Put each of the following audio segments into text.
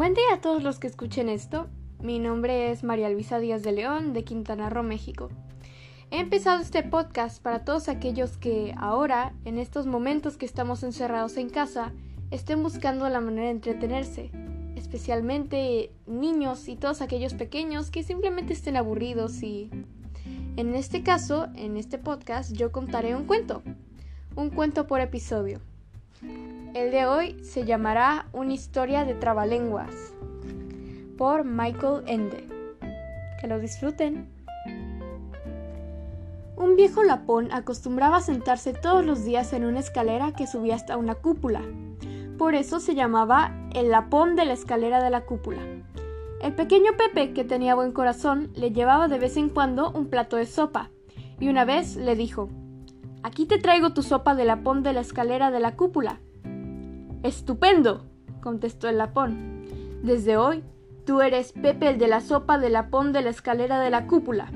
Buen día a todos los que escuchen esto. Mi nombre es María Luisa Díaz de León, de Quintana Roo, México. He empezado este podcast para todos aquellos que ahora, en estos momentos que estamos encerrados en casa, estén buscando la manera de entretenerse, especialmente niños y todos aquellos pequeños que simplemente estén aburridos y... En este caso, en este podcast, yo contaré un cuento, un cuento por episodio. El de hoy se llamará Una historia de trabalenguas por Michael Ende. Que lo disfruten. Un viejo lapón acostumbraba sentarse todos los días en una escalera que subía hasta una cúpula. Por eso se llamaba el lapón de la escalera de la cúpula. El pequeño Pepe, que tenía buen corazón, le llevaba de vez en cuando un plato de sopa, y una vez le dijo Aquí te traigo tu sopa de lapón de la escalera de la cúpula. Estupendo, contestó el lapón. Desde hoy, tú eres Pepe el de la sopa de lapón de la escalera de la cúpula.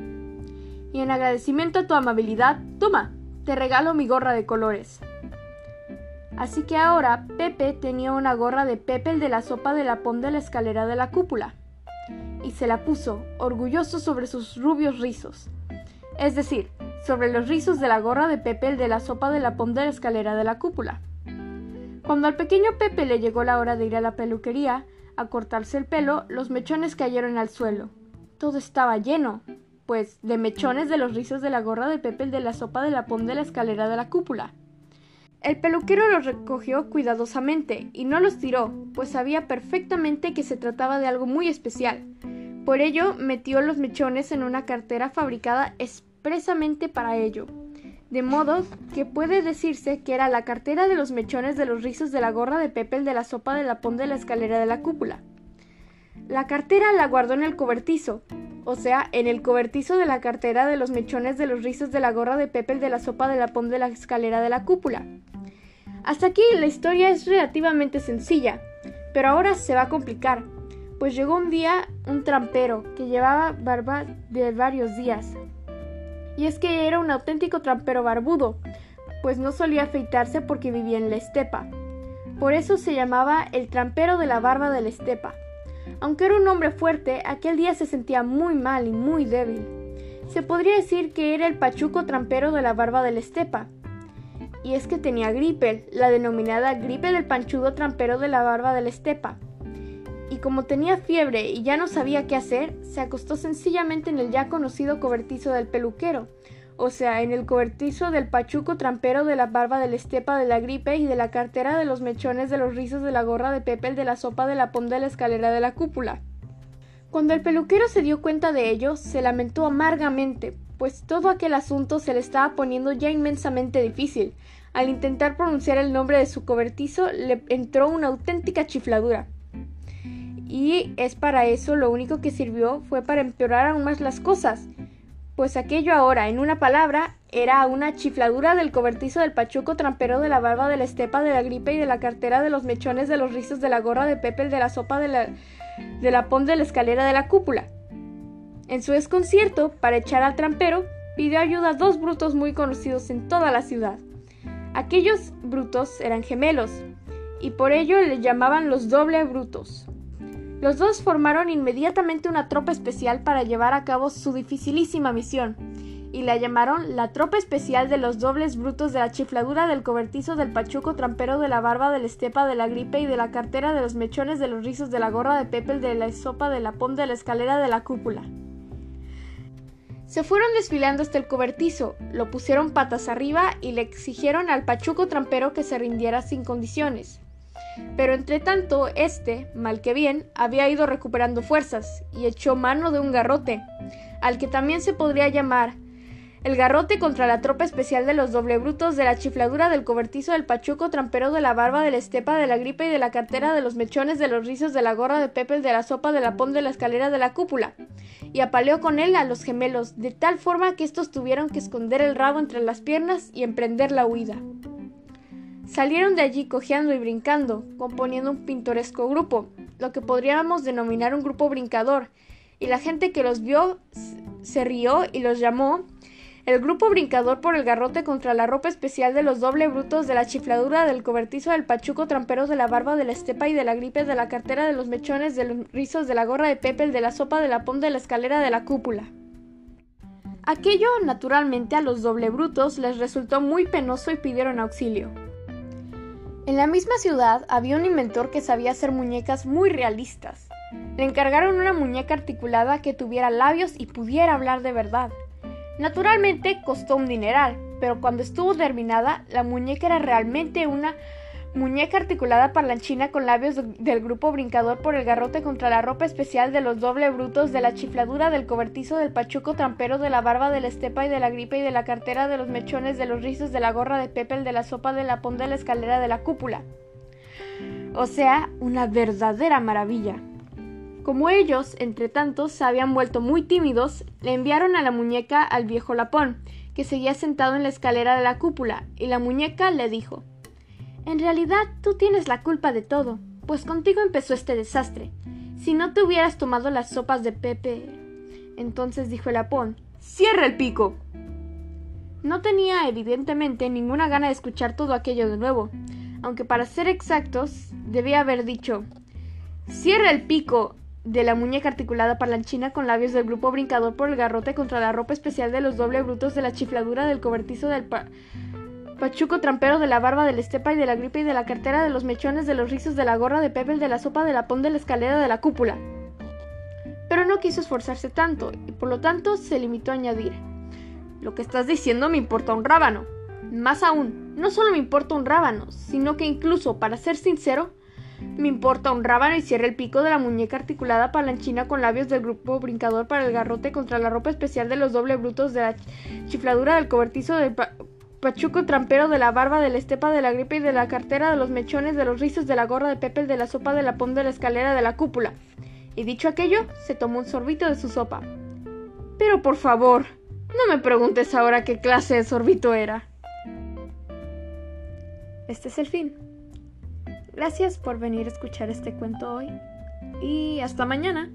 Y en agradecimiento a tu amabilidad, toma, te regalo mi gorra de colores. Así que ahora Pepe tenía una gorra de Pepe el de la sopa de lapón de la escalera de la cúpula. Y se la puso, orgulloso sobre sus rubios rizos. Es decir, sobre los rizos de la gorra de Pepe el de la sopa de lapón de la escalera de la cúpula. Cuando al pequeño Pepe le llegó la hora de ir a la peluquería a cortarse el pelo, los mechones cayeron al suelo. Todo estaba lleno, pues, de mechones de los rizos de la gorra de Pepe el de la sopa de la pom de la escalera de la cúpula. El peluquero los recogió cuidadosamente y no los tiró, pues sabía perfectamente que se trataba de algo muy especial. Por ello, metió los mechones en una cartera fabricada expresamente para ello de modo que puede decirse que era la cartera de los mechones de los rizos de la gorra de Pepe el de la sopa de la pon de la escalera de la cúpula. La cartera la guardó en el cobertizo, o sea, en el cobertizo de la cartera de los mechones de los rizos de la gorra de Pepe el de la sopa de la pon de la escalera de la cúpula. Hasta aquí la historia es relativamente sencilla, pero ahora se va a complicar, pues llegó un día un trampero que llevaba barba de varios días, y es que era un auténtico trampero barbudo, pues no solía afeitarse porque vivía en la estepa. Por eso se llamaba el trampero de la barba de la estepa. Aunque era un hombre fuerte, aquel día se sentía muy mal y muy débil. Se podría decir que era el pachuco trampero de la barba de la estepa. Y es que tenía gripe, la denominada gripe del panchudo trampero de la barba de la estepa y como tenía fiebre y ya no sabía qué hacer, se acostó sencillamente en el ya conocido cobertizo del peluquero, o sea, en el cobertizo del pachuco trampero de la barba de la estepa de la gripe y de la cartera de los mechones de los rizos de la gorra de Pepe de la sopa de la ponda de la escalera de la cúpula. Cuando el peluquero se dio cuenta de ello, se lamentó amargamente, pues todo aquel asunto se le estaba poniendo ya inmensamente difícil. Al intentar pronunciar el nombre de su cobertizo, le entró una auténtica chifladura y es para eso lo único que sirvió fue para empeorar aún más las cosas, pues aquello ahora, en una palabra, era una chifladura del cobertizo del pachuco trampero de la barba de la estepa de la gripe y de la cartera de los mechones de los rizos de la gorra de Pepe de la sopa de la, de la pon de la escalera de la cúpula. En su desconcierto, para echar al trampero, pidió ayuda a dos brutos muy conocidos en toda la ciudad. Aquellos brutos eran gemelos, y por ello le llamaban los doble brutos. Los dos formaron inmediatamente una tropa especial para llevar a cabo su dificilísima misión, y la llamaron la Tropa Especial de los Dobles Brutos de la Chifladura del Cobertizo del Pachuco Trampero de la Barba de la Estepa de la Gripe y de la Cartera de los Mechones de los Rizos de la Gorra de Pepe de la Sopa de la Pom de la Escalera de la Cúpula. Se fueron desfilando hasta el cobertizo, lo pusieron patas arriba y le exigieron al Pachuco Trampero que se rindiera sin condiciones. Pero entre tanto, este, mal que bien, había ido recuperando fuerzas y echó mano de un garrote, al que también se podría llamar el garrote contra la tropa especial de los doble brutos de la chifladura del cobertizo del pachuco trampero de la barba de la estepa de la gripe y de la cartera de los mechones de los rizos de la gorra de Pepe de la sopa de la pom de la escalera de la cúpula, y apaleó con él a los gemelos, de tal forma que estos tuvieron que esconder el rabo entre las piernas y emprender la huida. Salieron de allí cojeando y brincando, componiendo un pintoresco grupo, lo que podríamos denominar un grupo brincador, y la gente que los vio se rió y los llamó el grupo brincador por el garrote contra la ropa especial de los doble brutos de la chifladura del cobertizo del pachuco tramperos de la barba de la estepa y de la gripe de la cartera de los mechones de los rizos de la gorra de Pepe, el de la sopa de la pom de la escalera de la cúpula. Aquello, naturalmente, a los doble brutos les resultó muy penoso y pidieron auxilio. En la misma ciudad había un inventor que sabía hacer muñecas muy realistas. Le encargaron una muñeca articulada que tuviera labios y pudiera hablar de verdad. Naturalmente costó un dineral, pero cuando estuvo terminada, la muñeca era realmente una muñeca articulada parlanchina con labios del grupo brincador por el garrote contra la ropa especial de los doble brutos, de la chifladura del cobertizo del pachuco trampero, de la barba de la estepa y de la gripe y de la cartera de los mechones, de los rizos, de la gorra de Pepe, de la sopa de la pon de la escalera de la cúpula. O sea, una verdadera maravilla. Como ellos, entre tanto, se habían vuelto muy tímidos, le enviaron a la muñeca al viejo Lapón, que seguía sentado en la escalera de la cúpula, y la muñeca le dijo En realidad tú tienes la culpa de todo, pues contigo empezó este desastre. Si no te hubieras tomado las sopas de Pepe. Entonces dijo el Lapón Cierra el pico. No tenía, evidentemente, ninguna gana de escuchar todo aquello de nuevo, aunque para ser exactos, debía haber dicho Cierra el pico de la muñeca articulada parlanchina con labios del grupo brincador por el garrote contra la ropa especial de los doble brutos de la chifladura del cobertizo del pachuco trampero de la barba del estepa y de la gripe y de la cartera de los mechones de los rizos de la gorra de Pepe de la sopa de la pon de la escalera de la cúpula. Pero no quiso esforzarse tanto y por lo tanto se limitó a añadir Lo que estás diciendo me importa un rábano. Más aún, no solo me importa un rábano, sino que incluso, para ser sincero, me importa un rábano y cierra el pico de la muñeca articulada palanchina con labios del grupo brincador para el garrote contra la ropa especial de los doble brutos de la chifladura del cobertizo del pachuco trampero de la barba de la estepa de la gripe y de la cartera de los mechones de los rizos de la gorra de Pepe de la sopa de la pom de la escalera de la cúpula. Y dicho aquello, se tomó un sorbito de su sopa. Pero por favor, no me preguntes ahora qué clase de sorbito era. Este es el fin. Gracias por venir a escuchar este cuento hoy y hasta mañana.